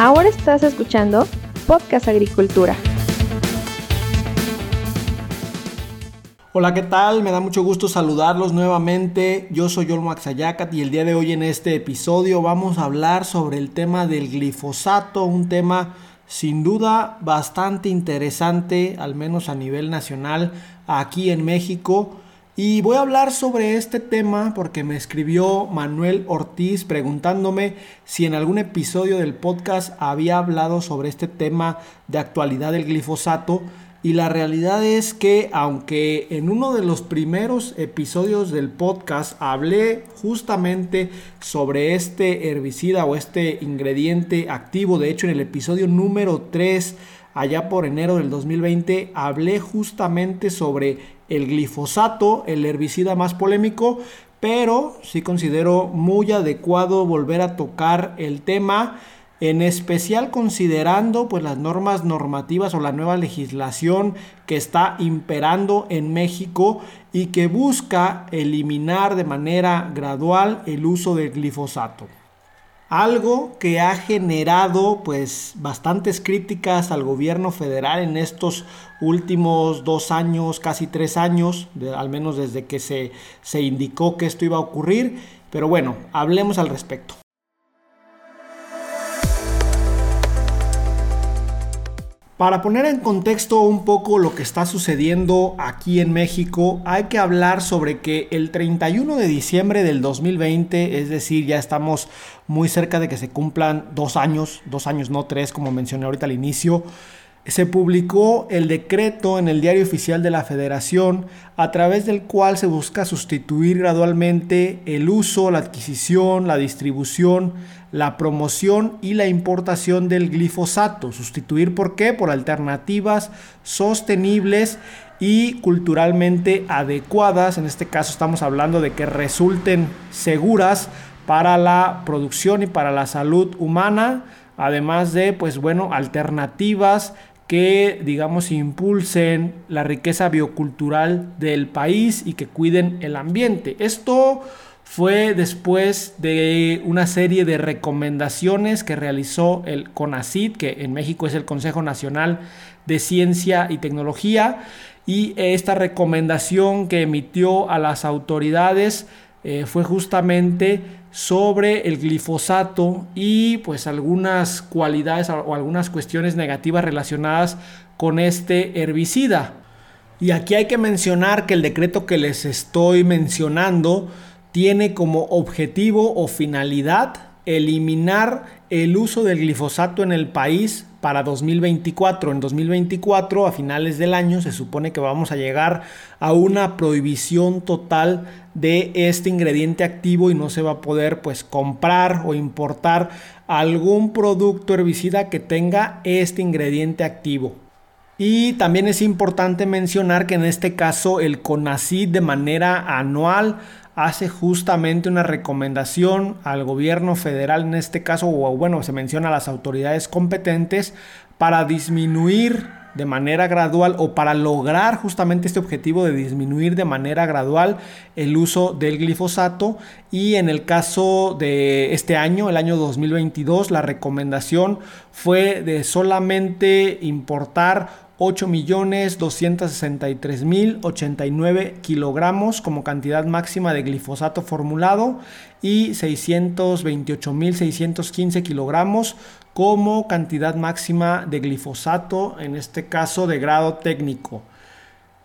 Ahora estás escuchando Podcast Agricultura. Hola, ¿qué tal? Me da mucho gusto saludarlos nuevamente. Yo soy Olmo Axayacat y el día de hoy en este episodio vamos a hablar sobre el tema del glifosato, un tema sin duda bastante interesante, al menos a nivel nacional, aquí en México. Y voy a hablar sobre este tema porque me escribió Manuel Ortiz preguntándome si en algún episodio del podcast había hablado sobre este tema de actualidad del glifosato. Y la realidad es que aunque en uno de los primeros episodios del podcast hablé justamente sobre este herbicida o este ingrediente activo, de hecho en el episodio número 3, allá por enero del 2020, hablé justamente sobre el glifosato, el herbicida más polémico, pero sí considero muy adecuado volver a tocar el tema en especial considerando pues las normas normativas o la nueva legislación que está imperando en México y que busca eliminar de manera gradual el uso del glifosato. Algo que ha generado pues bastantes críticas al gobierno federal en estos últimos dos años, casi tres años, al menos desde que se, se indicó que esto iba a ocurrir. Pero bueno, hablemos al respecto. Para poner en contexto un poco lo que está sucediendo aquí en México, hay que hablar sobre que el 31 de diciembre del 2020, es decir, ya estamos muy cerca de que se cumplan dos años, dos años no tres, como mencioné ahorita al inicio, se publicó el decreto en el Diario Oficial de la Federación a través del cual se busca sustituir gradualmente el uso, la adquisición, la distribución, la promoción y la importación del glifosato. Sustituir por qué? Por alternativas sostenibles y culturalmente adecuadas. En este caso estamos hablando de que resulten seguras para la producción y para la salud humana, además de pues bueno, alternativas que, digamos, impulsen la riqueza biocultural del país y que cuiden el ambiente. Esto fue después de una serie de recomendaciones que realizó el CONACID, que en México es el Consejo Nacional de Ciencia y Tecnología, y esta recomendación que emitió a las autoridades eh, fue justamente sobre el glifosato y pues algunas cualidades o algunas cuestiones negativas relacionadas con este herbicida. Y aquí hay que mencionar que el decreto que les estoy mencionando tiene como objetivo o finalidad eliminar el uso del glifosato en el país para 2024. En 2024, a finales del año, se supone que vamos a llegar a una prohibición total de este ingrediente activo y no se va a poder pues comprar o importar algún producto herbicida que tenga este ingrediente activo. Y también es importante mencionar que en este caso el CONACYT de manera anual hace justamente una recomendación al gobierno federal en este caso, o bueno, se menciona a las autoridades competentes para disminuir de manera gradual o para lograr justamente este objetivo de disminuir de manera gradual el uso del glifosato. Y en el caso de este año, el año 2022, la recomendación fue de solamente importar 8.263.089 kilogramos como cantidad máxima de glifosato formulado y 628.615 kilogramos como cantidad máxima de glifosato, en este caso de grado técnico.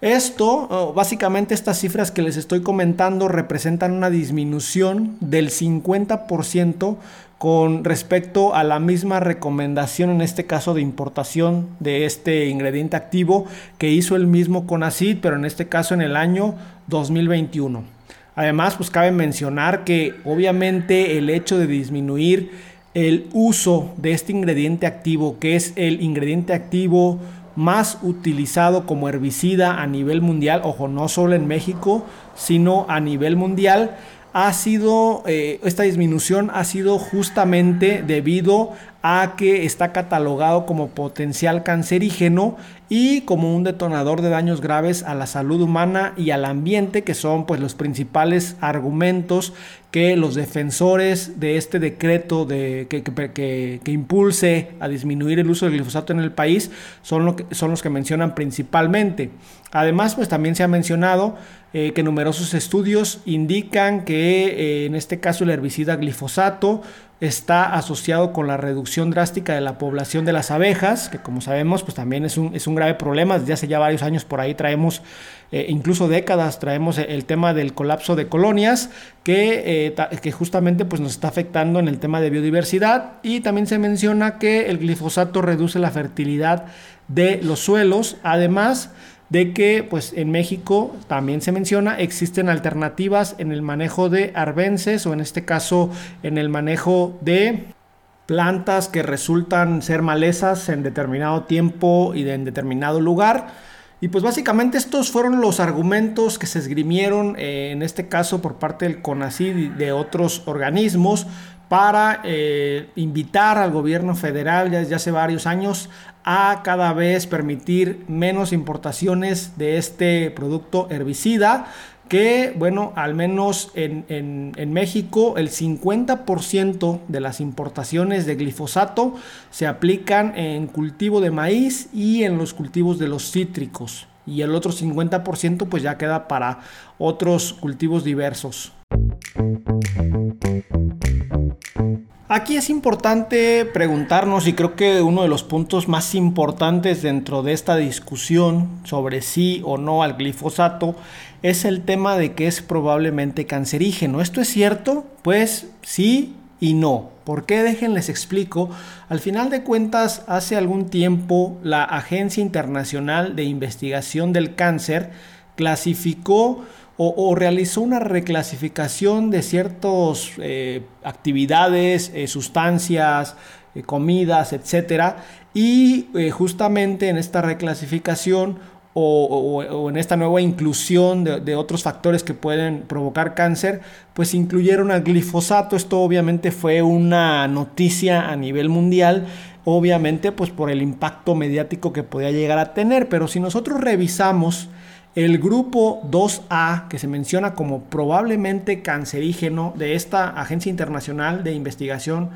Esto, básicamente estas cifras que les estoy comentando representan una disminución del 50% con respecto a la misma recomendación, en este caso de importación de este ingrediente activo que hizo el mismo CONACID, pero en este caso en el año 2021. Además, pues cabe mencionar que obviamente el hecho de disminuir el uso de este ingrediente activo, que es el ingrediente activo más utilizado como herbicida a nivel mundial, ojo, no solo en México, sino a nivel mundial, ha sido, eh, esta disminución ha sido justamente debido a que está catalogado como potencial cancerígeno y como un detonador de daños graves a la salud humana y al ambiente, que son pues los principales argumentos que los defensores de este decreto de, que, que, que, impulse a disminuir el uso del glifosato en el país son, lo son los que mencionan principalmente. Además, pues también se ha mencionado eh, que numerosos estudios indican que eh, en este caso el herbicida glifosato está asociado con la reducción drástica de la población de las abejas, que como sabemos pues también es un, es un grave problema, desde hace ya varios años por ahí traemos, eh, incluso décadas, traemos el tema del colapso de colonias, que, que justamente pues nos está afectando en el tema de biodiversidad. Y también se menciona que el glifosato reduce la fertilidad de los suelos, además de que pues en México también se menciona existen alternativas en el manejo de arbences o en este caso en el manejo de plantas que resultan ser malezas en determinado tiempo y en determinado lugar. Y pues básicamente estos fueron los argumentos que se esgrimieron eh, en este caso por parte del CONACID y de otros organismos para eh, invitar al gobierno federal ya hace varios años a cada vez permitir menos importaciones de este producto herbicida que, bueno, al menos en, en, México el 50% de las importaciones de glifosato se aplican en cultivo de maíz y en los cultivos de los cítricos. Y el otro 50% pues ya queda para otros cultivos diversos. Aquí es importante preguntarnos y creo que uno de los puntos más importantes dentro de esta discusión sobre sí o no al glifosato es el tema de que es probablemente cancerígeno. ¿Esto es cierto? Pues sí y no. ¿Por qué? Déjenles explico. Al final de cuentas, hace algún tiempo la Agencia Internacional de Investigación del Cáncer clasificó o, realizó una reclasificación de ciertas eh, actividades, eh, sustancias, eh, comidas, etcétera, y justamente en esta reclasificación o, en esta nueva inclusión de, de, otros factores que pueden provocar cáncer, pues incluyeron al glifosato. Esto obviamente fue una noticia a nivel mundial, obviamente pues por el impacto mediático que podía llegar a tener, pero si nosotros revisamos el grupo 2A, que se menciona como probablemente cancerígeno de esta Agencia Internacional de Investigación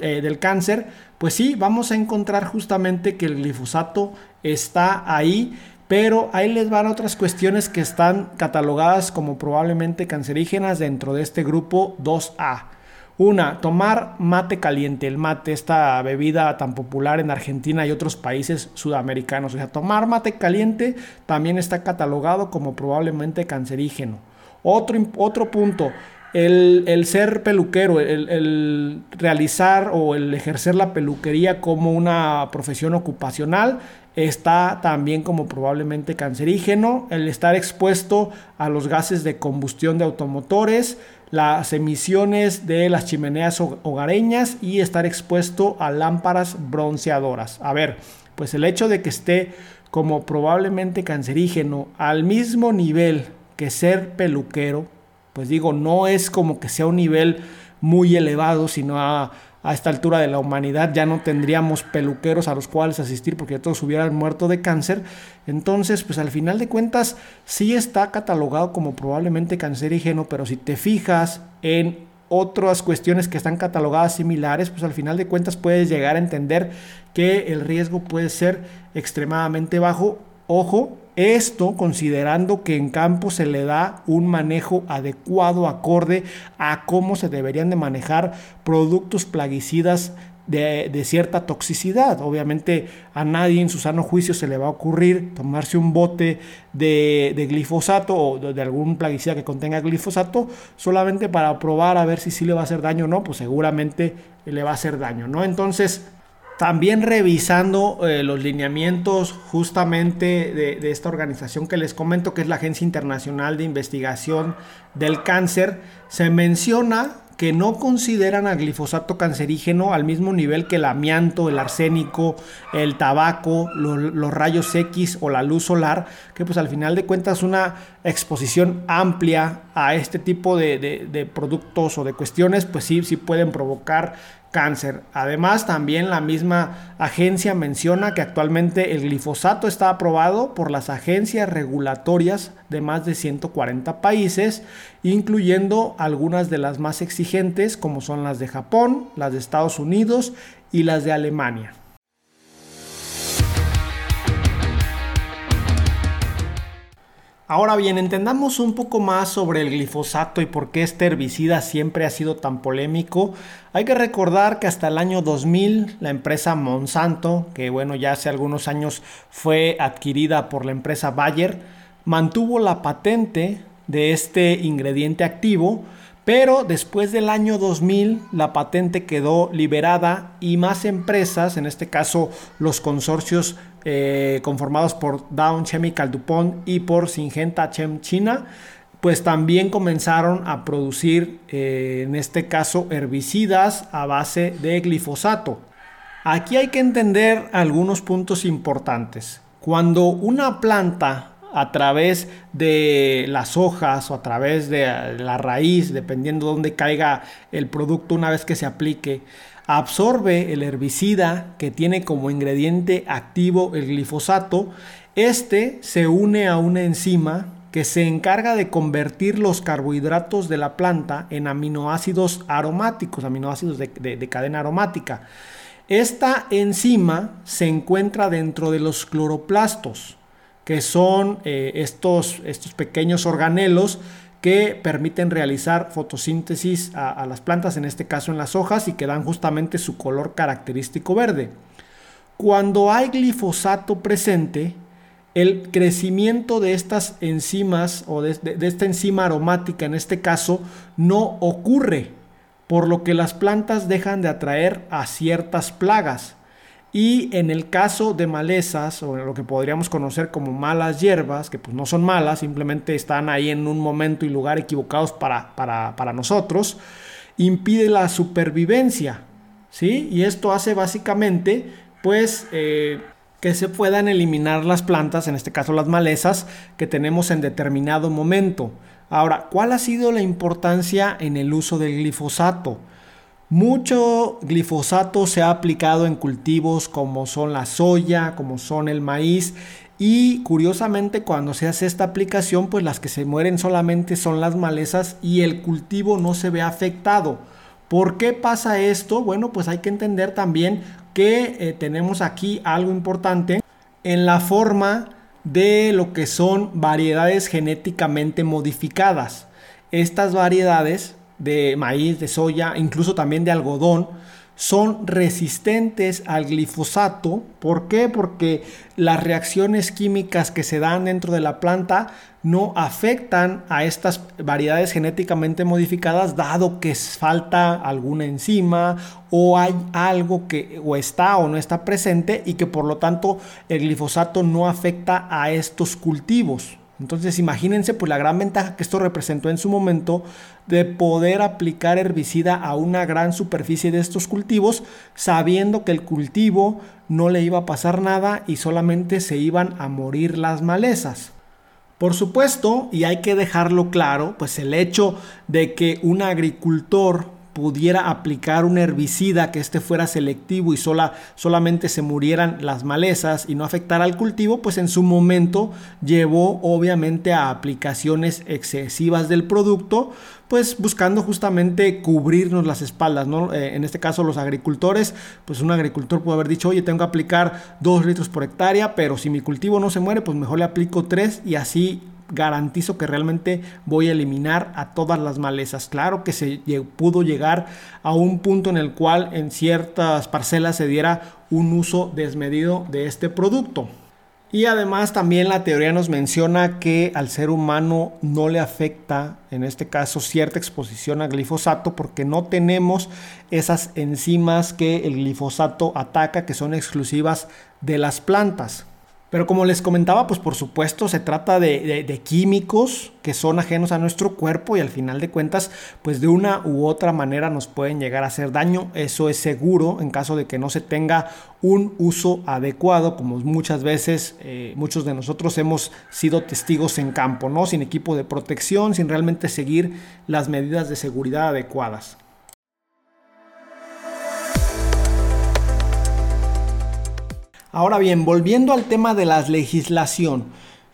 eh, del Cáncer, pues sí, vamos a encontrar justamente que el glifosato está ahí, pero ahí les van otras cuestiones que están catalogadas como probablemente cancerígenas dentro de este grupo 2A. Una, tomar mate caliente, el mate, esta bebida tan popular en Argentina y otros países sudamericanos. O sea, tomar mate caliente también está catalogado como probablemente cancerígeno. Otro, otro punto, el, ser peluquero, el, el, realizar o el ejercer la peluquería como una profesión ocupacional está también como probablemente cancerígeno, el estar expuesto a los gases de combustión de automotores, las emisiones de las chimeneas hogareñas y estar expuesto a lámparas bronceadoras. A ver, pues el hecho de que esté como probablemente cancerígeno al mismo nivel que ser peluquero, pues digo, no es como que sea un nivel muy elevado, sino a a esta altura de la humanidad ya no tendríamos peluqueros a los cuales asistir porque todos hubieran muerto de cáncer. Entonces, pues al final de cuentas sí está catalogado como probablemente cancerígeno, pero si te fijas en otras cuestiones que están catalogadas similares, pues al final de cuentas puedes llegar a entender que el riesgo puede ser extremadamente bajo. Ojo, esto considerando que en campo se le da un manejo adecuado, acorde a cómo se deberían de manejar productos plaguicidas de, cierta toxicidad. Obviamente a nadie en su sano juicio se le va a ocurrir tomarse un bote de, glifosato o de, de, algún plaguicida que contenga glifosato solamente para probar a ver si sí le va a hacer daño o no, pues seguramente le va a hacer daño, ¿no? Entonces también revisando eh, los lineamientos justamente de, esta organización que les comento, que es la Agencia Internacional de Investigación del Cáncer, se menciona que no consideran al glifosato cancerígeno al mismo nivel que el amianto, el arsénico, el tabaco, los rayos X o la luz solar, que pues al final de cuentas una exposición amplia a este tipo de, de productos o de cuestiones, pues sí, sí pueden provocar cáncer. Además, también la misma agencia menciona que actualmente el glifosato está aprobado por las agencias regulatorias de más de 140 países, incluyendo algunas de las más exigentes como son las de Japón, las de Estados Unidos y las de Alemania. Ahora bien, entendamos un poco más sobre el glifosato y por qué este herbicida siempre ha sido tan polémico. Hay que recordar que hasta el año 2000 la empresa Monsanto, que bueno, ya hace algunos años fue adquirida por la empresa Bayer, mantuvo la patente de este ingrediente activo, pero después del año 2000 la patente quedó liberada y más empresas, en este caso los consorcios eh, conformados por Dow Chemical DuPont y por Syngenta Chem China, pues también comenzaron a producir, eh, en este caso, herbicidas a base de glifosato. Aquí hay que entender algunos puntos importantes. Cuando una planta a través de las hojas o a través de la raíz, dependiendo de dónde caiga el producto una vez que se aplique, absorbe el herbicida que tiene como ingrediente activo el glifosato, este se une a una enzima que se encarga de convertir los carbohidratos de la planta en aminoácidos aromáticos, aminoácidos de, cadena aromática. Esta enzima se encuentra dentro de los cloroplastos, que son eh, estos, estos pequeños organelos que permiten realizar fotosíntesis a, las plantas, en este caso en las hojas, y que dan justamente su color característico verde. Cuando hay glifosato presente, el crecimiento de estas enzimas o de, esta enzima aromática en este caso no ocurre, por lo que las plantas dejan de atraer a ciertas plagas. Y en el caso de malezas, o lo que podríamos conocer como malas hierbas, que pues no son malas, simplemente están ahí en un momento y lugar equivocados para, para, nosotros, impide la supervivencia. ¿sí? Y esto hace básicamente pues eh, que se puedan eliminar las plantas, en este caso las malezas, que tenemos en determinado momento. Ahora, ¿cuál ha sido la importancia en el uso del glifosato? Mucho glifosato se ha aplicado en cultivos como son la soya, como son el maíz y curiosamente cuando se hace esta aplicación pues las que se mueren solamente son las malezas y el cultivo no se ve afectado. ¿Por qué pasa esto? Bueno pues hay que entender también que eh, tenemos aquí algo importante en la forma de lo que son variedades genéticamente modificadas. Estas variedades de maíz, de soya, incluso también de algodón, son resistentes al glifosato. ¿Por qué? Porque las reacciones químicas que se dan dentro de la planta no afectan a estas variedades genéticamente modificadas dado que falta alguna enzima o hay algo que o está o no está presente y que por lo tanto el glifosato no afecta a estos cultivos. Entonces imagínense pues la gran ventaja que esto representó en su momento de poder aplicar herbicida a una gran superficie de estos cultivos sabiendo que el cultivo no le iba a pasar nada y solamente se iban a morir las malezas. Por supuesto, y hay que dejarlo claro, pues el hecho de que un agricultor pudiera aplicar un herbicida que este fuera selectivo y sola, solamente se murieran las malezas y no afectara al cultivo, pues en su momento llevó obviamente a aplicaciones excesivas del producto, pues buscando justamente cubrirnos las espaldas, ¿no? Eh, en este caso los agricultores, pues un agricultor puede haber dicho, oye, tengo que aplicar dos litros por hectárea, pero si mi cultivo no se muere, pues mejor le aplico tres y así garantizo que realmente voy a eliminar a todas las malezas. Claro que se pudo llegar a un punto en el cual en ciertas parcelas se diera un uso desmedido de este producto. Y además también la teoría nos menciona que al ser humano no le afecta, en este caso, cierta exposición a glifosato porque no tenemos esas enzimas que el glifosato ataca, que son exclusivas de las plantas. Pero como les comentaba, pues por supuesto se trata de, químicos que son ajenos a nuestro cuerpo y al final de cuentas, pues de una u otra manera nos pueden llegar a hacer daño. Eso es seguro en caso de que no se tenga un uso adecuado, como muchas veces eh, muchos de nosotros hemos sido testigos en campo, ¿no? Sin equipo de protección, sin realmente seguir las medidas de seguridad adecuadas. Ahora bien, volviendo al tema de la legislación,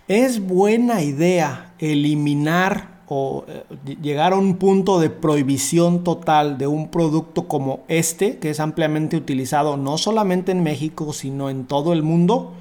¿es buena idea eliminar o eh, llegar a un punto de prohibición total de un producto como este, que es ampliamente utilizado no solamente en México, sino en todo el mundo?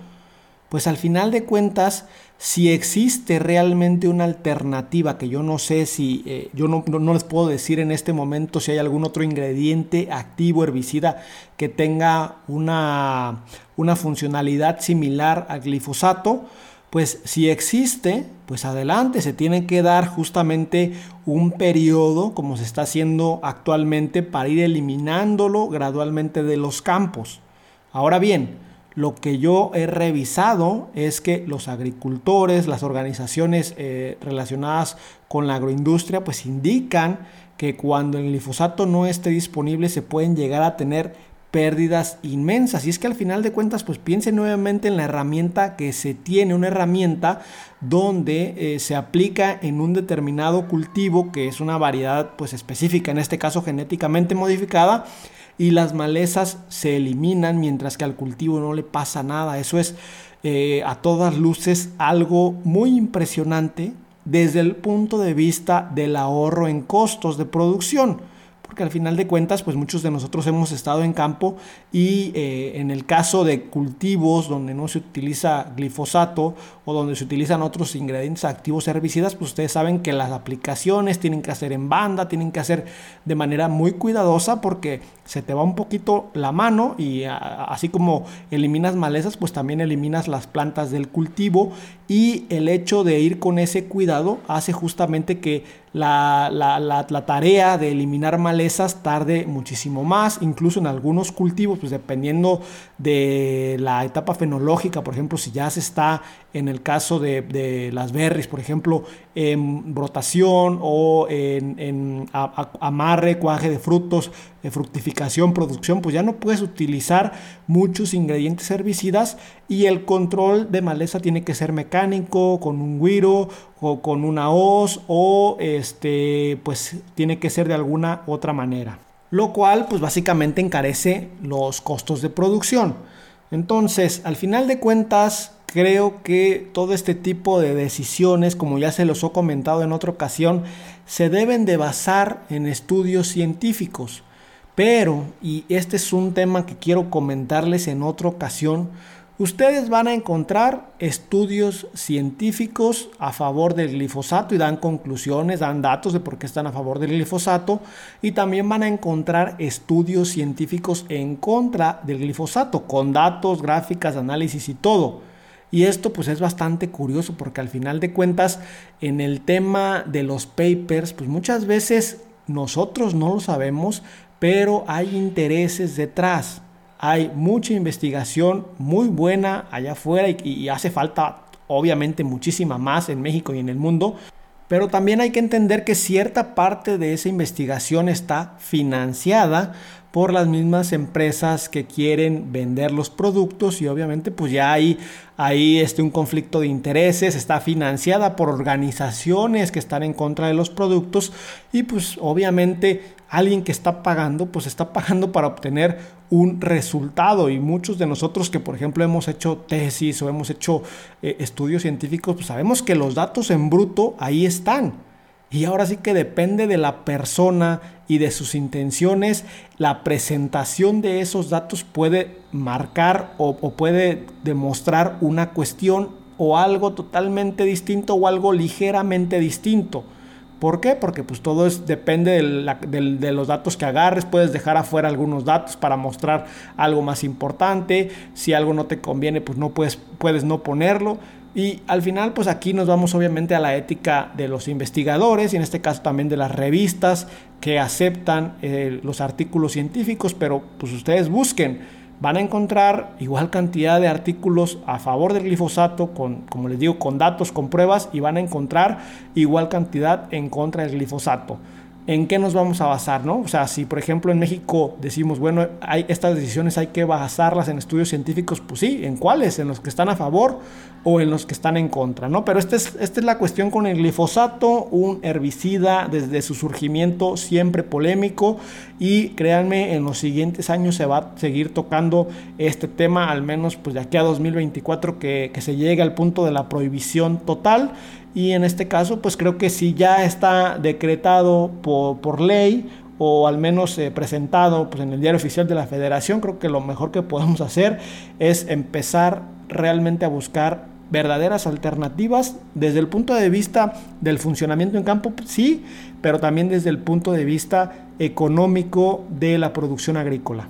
Pues al final de cuentas, si existe realmente una alternativa, que yo no sé si, eh, yo no, no, les puedo decir en este momento si hay algún otro ingrediente activo, herbicida, que tenga una, una funcionalidad similar al glifosato, pues si existe, pues adelante, se tiene que dar justamente un periodo, como se está haciendo actualmente, para ir eliminándolo gradualmente de los campos. Ahora bien, lo que yo he revisado es que los agricultores, las organizaciones eh, relacionadas con la agroindustria, pues indican que cuando el glifosato no esté disponible se pueden llegar a tener pérdidas inmensas. Y es que al final de cuentas, pues piensen nuevamente en la herramienta que se tiene, una herramienta donde eh, se aplica en un determinado cultivo, que es una variedad pues específica, en este caso genéticamente modificada, y las malezas se eliminan mientras que al cultivo no le pasa nada. Eso es eh, a todas luces algo muy impresionante desde el punto de vista del ahorro en costos de producción porque al final de cuentas, pues muchos de nosotros hemos estado en campo y eh, en el caso de cultivos donde no se utiliza glifosato o donde se utilizan otros ingredientes activos herbicidas, pues ustedes saben que las aplicaciones tienen que hacer en banda, tienen que hacer de manera muy cuidadosa porque se te va un poquito la mano y así como eliminas malezas, pues también eliminas las plantas del cultivo y el hecho de ir con ese cuidado hace justamente que la, la, tarea de eliminar malezas tarde muchísimo más, incluso en algunos cultivos, pues dependiendo de la etapa fenológica, por ejemplo, si ya se está en el caso de, las berries, por ejemplo, en brotación o en, amarre, cuaje de frutos, de fructificación, producción, pues ya no puedes utilizar muchos ingredientes herbicidas y el control de maleza tiene que ser mecánico, con un guiro o con una hoz o este, pues tiene que ser de alguna otra manera. Lo cual pues básicamente encarece los costos de producción. Entonces, al final de cuentas, creo que todo este tipo de decisiones, como ya se los he comentado en otra ocasión, se deben de basar en estudios científicos. Pero, y este es un tema que quiero comentarles en otra ocasión, ustedes van a encontrar estudios científicos a favor del glifosato y dan conclusiones, dan datos de por qué están a favor del glifosato y también van a encontrar estudios científicos en contra del glifosato con datos, gráficas, análisis y todo. Y esto pues es bastante curioso porque al final de cuentas en el tema de los papers pues muchas veces nosotros no lo sabemos pero hay intereses detrás. Hay mucha investigación muy buena allá afuera y, hace falta obviamente muchísima más en México y en el mundo. Pero también hay que entender que cierta parte de esa investigación está financiada por las mismas empresas que quieren vender los productos y obviamente pues ya hay ahí este, un conflicto de intereses, está financiada por organizaciones que están en contra de los productos y pues obviamente alguien que está pagando pues está pagando para obtener un resultado y muchos de nosotros que por ejemplo hemos hecho tesis o hemos hecho eh, estudios científicos pues sabemos que los datos en bruto ahí están y ahora sí que depende de la persona y de sus intenciones, la presentación de esos datos puede marcar o, puede demostrar una cuestión o algo totalmente distinto o algo ligeramente distinto. ¿Por qué? Porque pues todo depende de, los datos que agarres, puedes dejar afuera algunos datos para mostrar algo más importante, si algo no te conviene pues no puedes, puedes no ponerlo, y al final, pues aquí nos vamos obviamente a la ética de los investigadores y en este caso también de las revistas que aceptan eh, los artículos científicos, pero pues ustedes busquen, van a encontrar igual cantidad de artículos a favor del glifosato, con, como les digo, con datos, con pruebas, y van a encontrar igual cantidad en contra del glifosato. ¿En qué nos vamos a basar? ¿no? O sea, si por ejemplo en México decimos, bueno, hay, estas decisiones hay que basarlas en estudios científicos, pues sí, ¿en cuáles? ¿En los que están a favor o en los que están en contra? ¿no? Pero esta es, esta es la cuestión con el glifosato, un herbicida desde su surgimiento siempre polémico y créanme, en los siguientes años se va a seguir tocando este tema, al menos pues de aquí a 2024 que, que se llegue al punto de la prohibición total y en este caso pues creo que si ya está decretado por, ley o al menos eh, presentado pues, en el diario oficial de la federación, creo que lo mejor que podemos hacer es empezar realmente a buscar verdaderas alternativas desde el punto de vista del funcionamiento en campo, sí, pero también desde el punto de vista económico de la producción agrícola.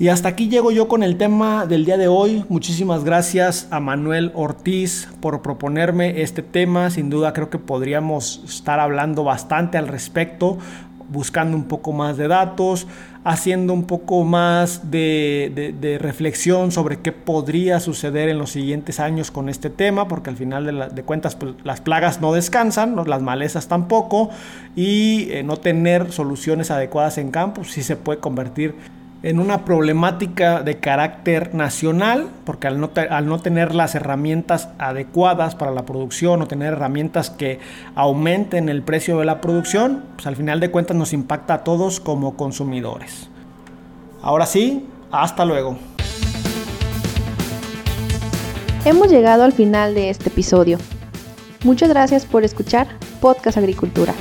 Y hasta aquí llego yo con el tema del día de hoy. Muchísimas gracias a Manuel Ortiz por proponerme este tema. Sin duda creo que podríamos estar hablando bastante al respecto, buscando un poco más de datos, haciendo un poco más de, reflexión sobre qué podría suceder en los siguientes años con este tema, porque al final de, cuentas pues, las plagas no descansan, las malezas tampoco, y eh, no tener soluciones adecuadas en campo sí se puede convertir en una problemática de carácter nacional, porque al no, tener las herramientas adecuadas para la producción o tener herramientas que aumenten el precio de la producción, pues al final de cuentas nos impacta a todos como consumidores. Ahora sí, hasta luego. Hemos llegado al final de este episodio. Muchas gracias por escuchar Podcast Agricultura.